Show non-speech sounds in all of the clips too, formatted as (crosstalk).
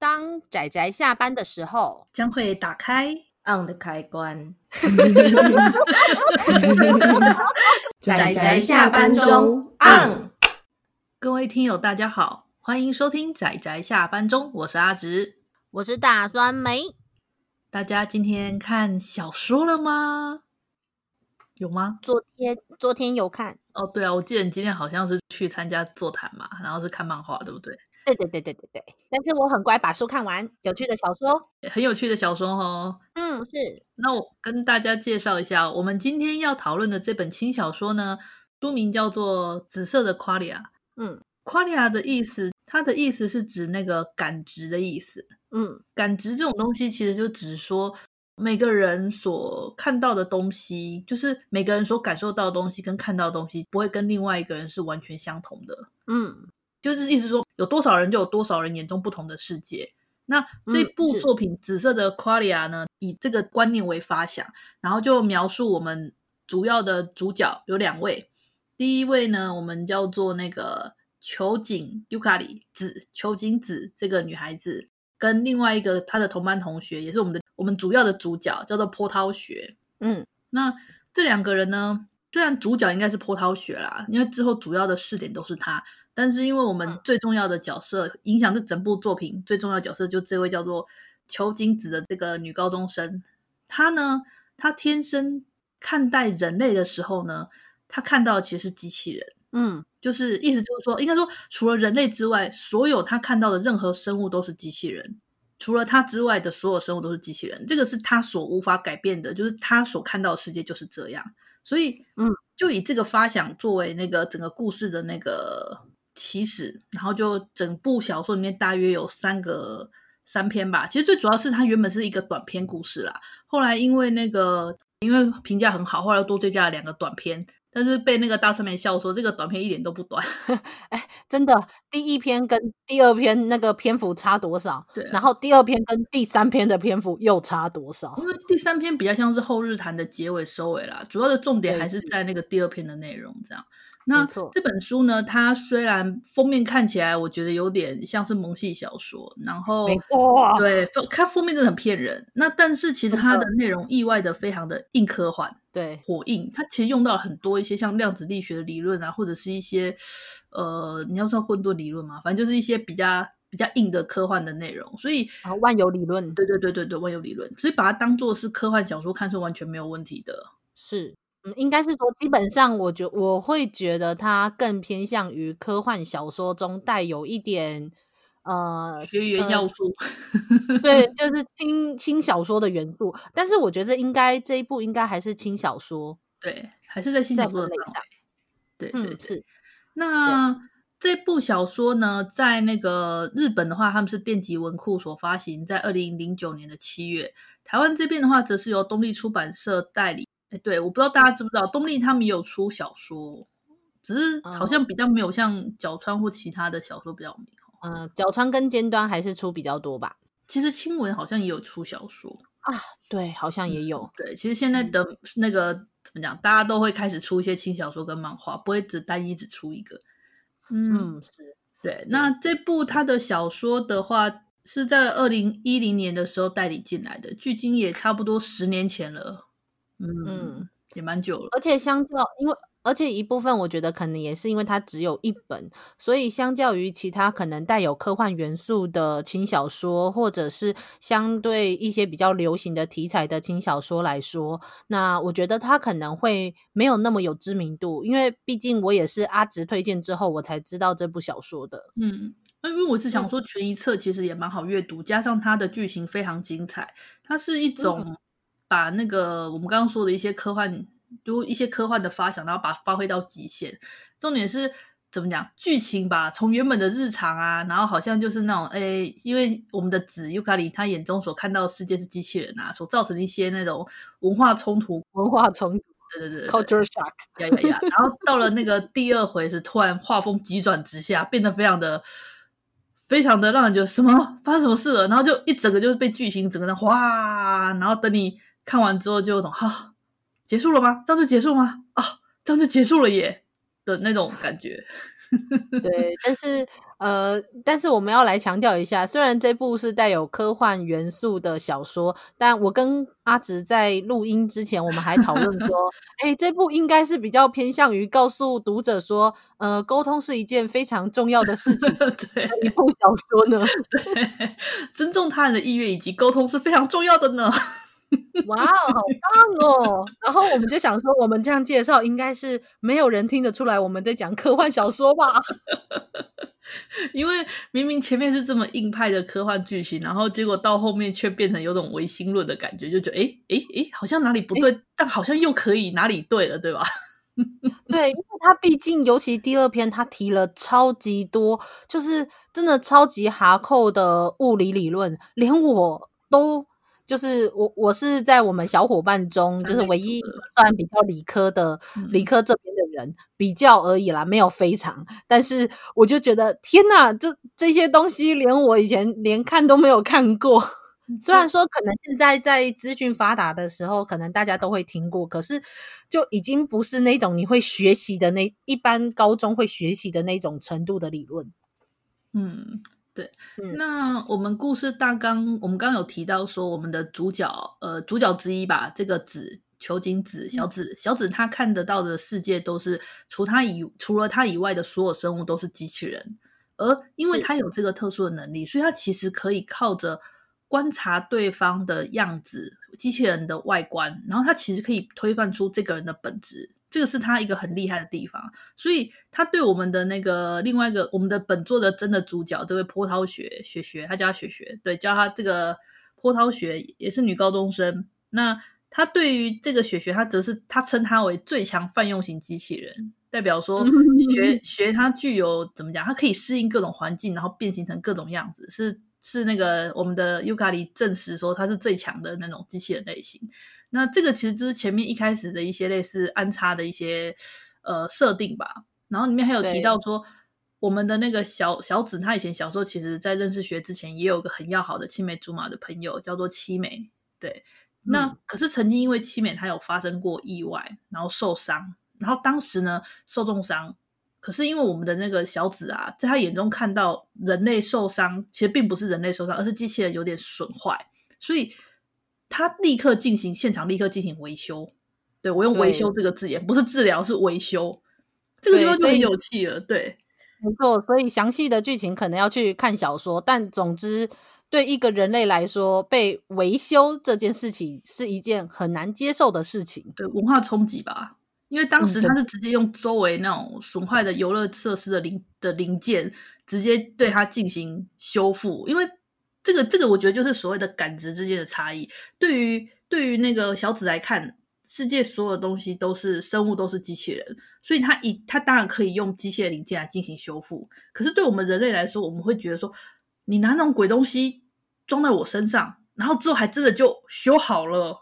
当仔仔下班的时候，将会打开 on 的开关。(laughs) 仔仔下班中 on。各位听友，大家好，欢迎收听仔仔下班中，我是阿直，我是大酸梅。大家今天看小说了吗？有吗？昨天昨天有看。哦，对啊，我记得你今天好像是去参加座谈嘛，然后是看漫画，对不对？对对对对对对，但是我很乖，把书看完，有趣的小说，很有趣的小说哦。嗯，是。那我跟大家介绍一下，我们今天要讨论的这本轻小说呢，书名叫做《紫色的夸利亚》。嗯，夸利亚的意思，它的意思是指那个感知的意思。嗯，感知这种东西，其实就只说每个人所看到的东西，就是每个人所感受到的东西跟看到的东西，不会跟另外一个人是完全相同的。嗯。就是意思说，有多少人就有多少人眼中不同的世界。那这部作品《紫色的夸利亚》呢，以这个观念为发想，然后就描述我们主要的主角有两位。第一位呢，我们叫做那个秋井尤卡里子，秋井子这个女孩子，跟另外一个她的同班同学，也是我们的我们主要的主角，叫做波涛学。嗯，那这两个人呢，虽然主角应该是波涛学啦，因为之后主要的视点都是他。但是因为我们最重要的角色，嗯、影响这整部作品最重要的角色，就这位叫做秋金子的这个女高中生。她呢，她天生看待人类的时候呢，她看到的其实是机器人。嗯，就是意思就是说，应该说除了人类之外，所有她看到的任何生物都是机器人。除了她之外的所有生物都是机器人，这个是她所无法改变的，就是她所看到的世界就是这样。所以，嗯，就以这个发想作为那个整个故事的那个。起始，然后就整部小说里面大约有三个三篇吧。其实最主要是它原本是一个短篇故事啦，后来因为那个因为评价很好，后来又多追加了两个短篇，但是被那个大上面笑说这个短篇一点都不短。(laughs) 哎，真的，第一篇跟第二篇那个篇幅差多少？对啊，然后第二篇跟第三篇的篇幅又差多少？因为第三篇比较像是后日谈的结尾收尾啦，主要的重点还是在那个第二篇的内容这样。那这本书呢，它虽然封面看起来我觉得有点像是萌系小说，然后没错，对，它封面真的很骗人。那但是其实它的内容意外的非常的硬科幻，对，火硬。它其实用到很多一些像量子力学的理论啊，或者是一些呃，你要算混沌理论嘛，反正就是一些比较比较硬的科幻的内容。所以啊，万有理论，对对对对对，万有理论，所以把它当做是科幻小说看是完全没有问题的，是。嗯，应该是说，基本上，我觉我会觉得它更偏向于科幻小说中带有一点呃学员要素，呃、(laughs) 对，就是轻轻小说的元素。但是我觉得应该这一部应该还是轻小说，对，还是在轻小说的范围。对对，嗯，是。那这部小说呢，在那个日本的话，他们是电击文库所发行，在二零零九年的七月。台湾这边的话，则是由东立出版社代理。哎，对，我不知道大家知不知道，东立他们也有出小说，只是好像比较没有像角川或其他的小说比较有名。嗯，角川跟尖端还是出比较多吧。其实青文好像也有出小说啊，对，好像也有。嗯、对，其实现在的那个、嗯、怎么讲，大家都会开始出一些轻小说跟漫画，不会只单一只出一个。嗯，嗯是对。那这部他的小说的话，是在二零一零年的时候代理进来的，距今也差不多十年前了。嗯，也蛮久了，而且相较，因为而且一部分我觉得可能也是因为它只有一本，所以相较于其他可能带有科幻元素的轻小说，或者是相对一些比较流行的题材的轻小说来说，那我觉得它可能会没有那么有知名度，因为毕竟我也是阿直推荐之后我才知道这部小说的。嗯，那因为我是想说，全一册其实也蛮好阅读，加上它的剧情非常精彩，它是一种。嗯把那个我们刚刚说的一些科幻，就一些科幻的发想，然后把它发挥到极限。重点是怎么讲？剧情吧，从原本的日常啊，然后好像就是那种，哎，因为我们的子尤卡里他眼中所看到的世界是机器人啊，所造成的一些那种文化冲突，文化冲突，对对对，culture shock，呀呀呀。然后到了那个第二回是突然画风急转直下，变得非常的。非常的让人觉得什么发生什么事了，然后就一整个就是被剧情整个的哗，然后等你。看完之后就有种哈，结束了吗？这样就结束吗？啊，这样就结束了耶的那种感觉。(laughs) 对，但是呃，但是我们要来强调一下，虽然这部是带有科幻元素的小说，但我跟阿直在录音之前，我们还讨论说，(laughs) 哎，这部应该是比较偏向于告诉读者说，呃，沟通是一件非常重要的事情。(laughs) 对，一部小说呢，对，尊重他人的意愿以及沟通是非常重要的呢。(laughs) 哇，好棒哦！然后我们就想说，我们这样介绍，应该是没有人听得出来我们在讲科幻小说吧？(laughs) 因为明明前面是这么硬派的科幻剧情，然后结果到后面却变成有种唯心论的感觉，就觉得哎哎哎，好像哪里不对，但好像又可以哪里对了，对吧？(laughs) 对，因为他毕竟，尤其第二篇，他提了超级多，就是真的超级哈扣的物理理论，连我都。就是我，我是在我们小伙伴中，就是唯一算比较理科的，理科这边的人，比较而已啦，没有非常。但是我就觉得，天哪，这这些东西连我以前连看都没有看过。虽然说可能现在在资讯发达的时候，可能大家都会听过，可是就已经不是那种你会学习的那一般高中会学习的那种程度的理论。嗯。对，那我们故事大纲，我们刚刚有提到说，我们的主角，呃，主角之一吧，这个子球井子小子，小子他看得到的世界都是除他以除了他以外的所有生物都是机器人，而因为他有这个特殊的能力，所以他其实可以靠着观察对方的样子，机器人的外观，然后他其实可以推断出这个人的本质。这个是他一个很厉害的地方，所以他对我们的那个另外一个我们的本作的真的主角这位波涛雪雪雪，他叫他雪雪，对，叫他这个波涛雪也是女高中生。那他对于这个雪雪，他则是他称他为最强泛用型机器人，代表说 (laughs) 雪雪他具有怎么讲？他可以适应各种环境，然后变形成各种样子，是是那个我们的尤卡里证实说他是最强的那种机器人类型。那这个其实就是前面一开始的一些类似安插的一些呃设定吧，然后里面还有提到说，我们的那个小小子他以前小时候其实在认识学之前也有个很要好的青梅竹马的朋友叫做七美，对，那、嗯、可是曾经因为七美她有发生过意外，然后受伤，然后当时呢受重伤，可是因为我们的那个小子啊，在他眼中看到人类受伤其实并不是人类受伤，而是机器人有点损坏，所以。他立刻进行现场，立刻进行维修。对，我用维修这个字眼，不是治疗，是维修。这个地方就很有趣了。对，没错。所以详细的剧情可能要去看小说，但总之，对一个人类来说，被维修这件事情是一件很难接受的事情。对，文化冲击吧。因为当时他是直接用周围那种损坏的游乐设施的零的零件，直接对它进行修复，因为。这个这个，我觉得就是所谓的感知之间的差异。对于对于那个小紫来看，世界所有东西都是生物，都是机器人，所以他以他当然可以用机械零件来进行修复。可是对我们人类来说，我们会觉得说，你拿那种鬼东西装在我身上，然后之后还真的就修好了，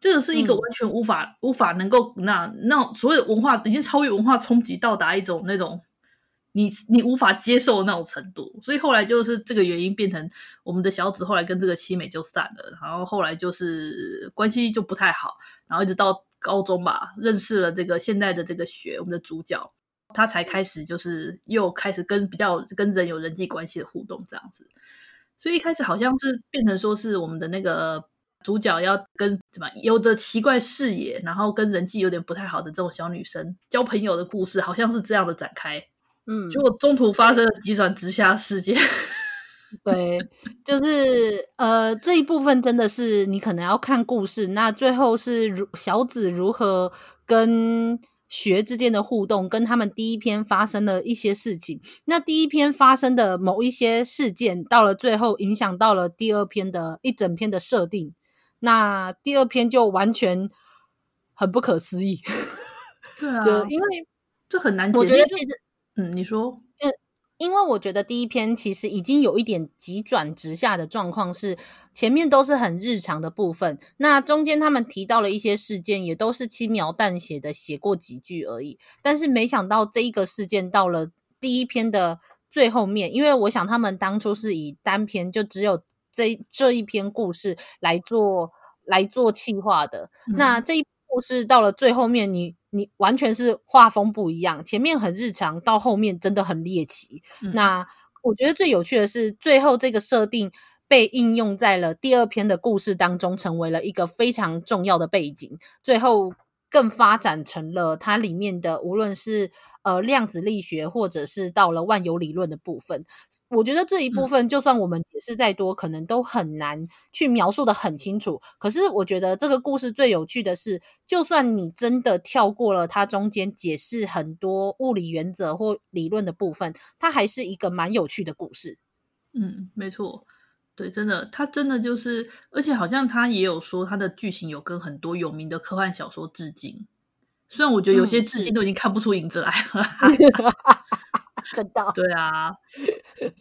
这个是一个完全无法、嗯、无法能够那那所谓的文化已经超越文化冲击，到达一种那种。你你无法接受那种程度，所以后来就是这个原因变成我们的小紫后来跟这个七美就散了，然后后来就是关系就不太好，然后一直到高中吧，认识了这个现在的这个雪，我们的主角，他才开始就是又开始跟比较跟人有人际关系的互动这样子，所以一开始好像是变成说是我们的那个主角要跟什么有着奇怪视野，然后跟人际有点不太好的这种小女生交朋友的故事，好像是这样的展开。嗯，结果中途发生了急转直下事件。(laughs) 对，就是呃，这一部分真的是你可能要看故事。那最后是如小紫如何跟学之间的互动，跟他们第一篇发生的一些事情。那第一篇发生的某一些事件，到了最后影响到了第二篇的一整篇的设定。那第二篇就完全很不可思议。(laughs) 对啊，就因为这很难解释。我觉得其实。嗯，你说，因因为我觉得第一篇其实已经有一点急转直下的状况，是前面都是很日常的部分，那中间他们提到了一些事件，也都是轻描淡写的写过几句而已。但是没想到这一个事件到了第一篇的最后面，因为我想他们当初是以单篇就只有这这一篇故事来做来做企划的，嗯、那这一。故事到了最后面，你你完全是画风不一样，前面很日常，到后面真的很猎奇。嗯、那我觉得最有趣的是，最后这个设定被应用在了第二篇的故事当中，成为了一个非常重要的背景。最后。更发展成了它里面的，无论是呃量子力学，或者是到了万有理论的部分，我觉得这一部分就算我们解释再多，嗯、可能都很难去描述的很清楚。可是我觉得这个故事最有趣的是，就算你真的跳过了它中间解释很多物理原则或理论的部分，它还是一个蛮有趣的故事。嗯，没错。对，真的，他真的就是，而且好像他也有说，他的剧情有跟很多有名的科幻小说致敬。虽然我觉得有些致敬都已经看不出影子来了。嗯 (laughs) 真的，对啊，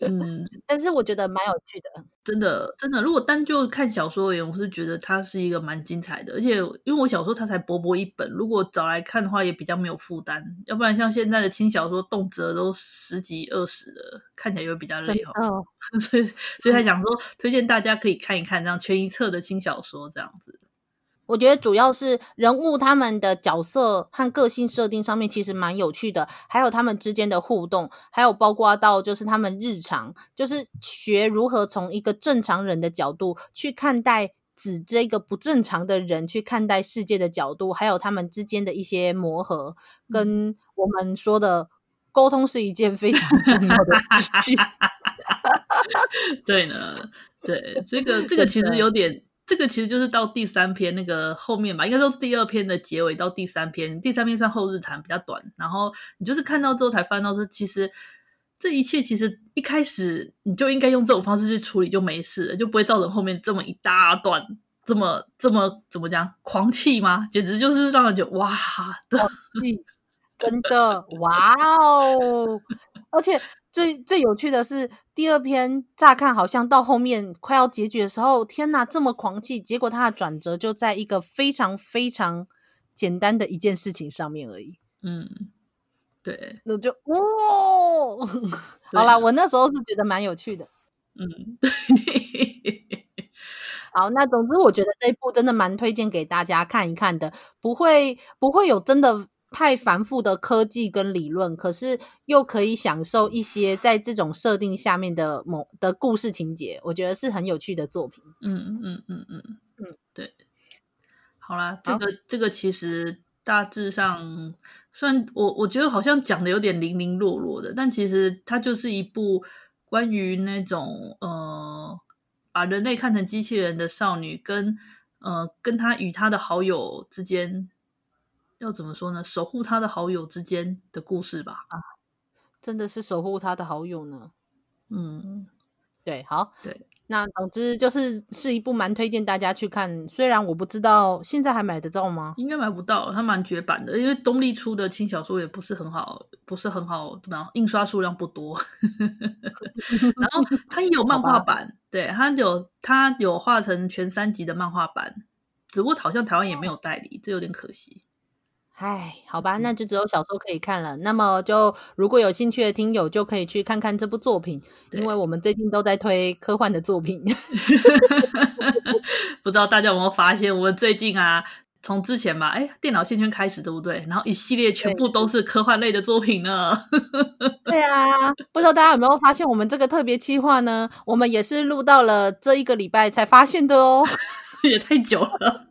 嗯，(laughs) 但是我觉得蛮有趣的，真的，真的。如果单就看小说而言，我是觉得它是一个蛮精彩的，而且因为我小说它才薄薄一本，如果找来看的话，也比较没有负担。要不然像现在的轻小说，动辄都十几二十的，看起来又比较累哦。(laughs) 所以，所以才想说，推荐大家可以看一看这样全一册的轻小说这样子。我觉得主要是人物他们的角色和个性设定上面其实蛮有趣的，还有他们之间的互动，还有包括到就是他们日常，就是学如何从一个正常人的角度去看待子这个不正常的人，去看待世界的角度，还有他们之间的一些磨合，跟我们说的沟通是一件非常重要的事情。(laughs) 对呢，对这个这个其实有点。这个其实就是到第三篇那个后面吧，应该说第二篇的结尾到第三篇，第三篇算后日谈比较短。然后你就是看到之后才翻到说，其实这一切其实一开始你就应该用这种方式去处理就没事了，就不会造成后面这么一大段这么这么怎么讲狂气吗？简直就是让人觉得哇的，真的哇哦，而且。最最有趣的是第二篇，乍看好像到后面快要结局的时候，天哪，这么狂气！结果它的转折就在一个非常非常简单的一件事情上面而已。嗯，对，那就哦，(laughs) 好啦，我那时候是觉得蛮有趣的。嗯，(laughs) 对 (laughs) 好，那总之我觉得这一部真的蛮推荐给大家看一看的，不会不会有真的。太繁复的科技跟理论，可是又可以享受一些在这种设定下面的某的故事情节，我觉得是很有趣的作品。嗯嗯嗯嗯嗯，对。好啦，这个这个其实大致上，虽然我我觉得好像讲的有点零零落落的，但其实它就是一部关于那种呃把人类看成机器人的少女跟呃跟她与她的好友之间。要怎么说呢？守护他的好友之间的故事吧。啊，真的是守护他的好友呢。嗯，对，好，对，那总之就是是一部蛮推荐大家去看。虽然我不知道现在还买得到吗？应该买不到，它蛮绝版的。因为东立出的轻小说也不是很好，不是很好，怎么样？印刷数量不多。(laughs) 然后它也有 (laughs) 漫画版，对，它有它有画成全三集的漫画版，只不过好像台湾也没有代理，这有点可惜。哎，好吧，那就只有小说可以看了。那么，就如果有兴趣的听友，就可以去看看这部作品，因为我们最近都在推科幻的作品。(laughs) 不知道大家有没有发现，我们最近啊，从之前吧，哎，电脑线圈开始，对不对？然后一系列全部都是科幻类的作品呢。对，(laughs) 对啊，不知道大家有没有发现，我们这个特别企划呢，我们也是录到了这一个礼拜才发现的哦，也太久了。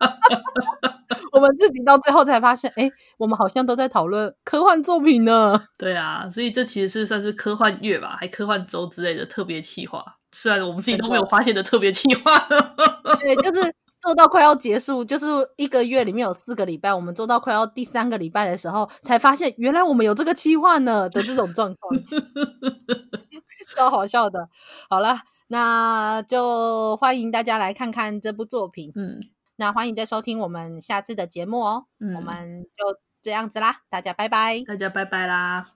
我们自己到最后才发现，哎，我们好像都在讨论科幻作品呢。对啊，所以这其实是算是科幻月吧，还科幻周之类的特别企划。虽然我们自己都没有发现的特别企划。(laughs) 对，就是做到快要结束，就是一个月里面有四个礼拜，我们做到快要第三个礼拜的时候，才发现原来我们有这个企划呢的这种状况，(laughs) 超好笑的。好了，那就欢迎大家来看看这部作品。嗯。那欢迎再收听我们下次的节目哦，嗯，我们就这样子啦，大家拜拜，大家拜拜啦！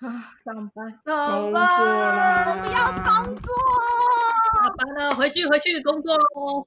啊，上班，上班，我不要工作，下班了，回去回去工作喽。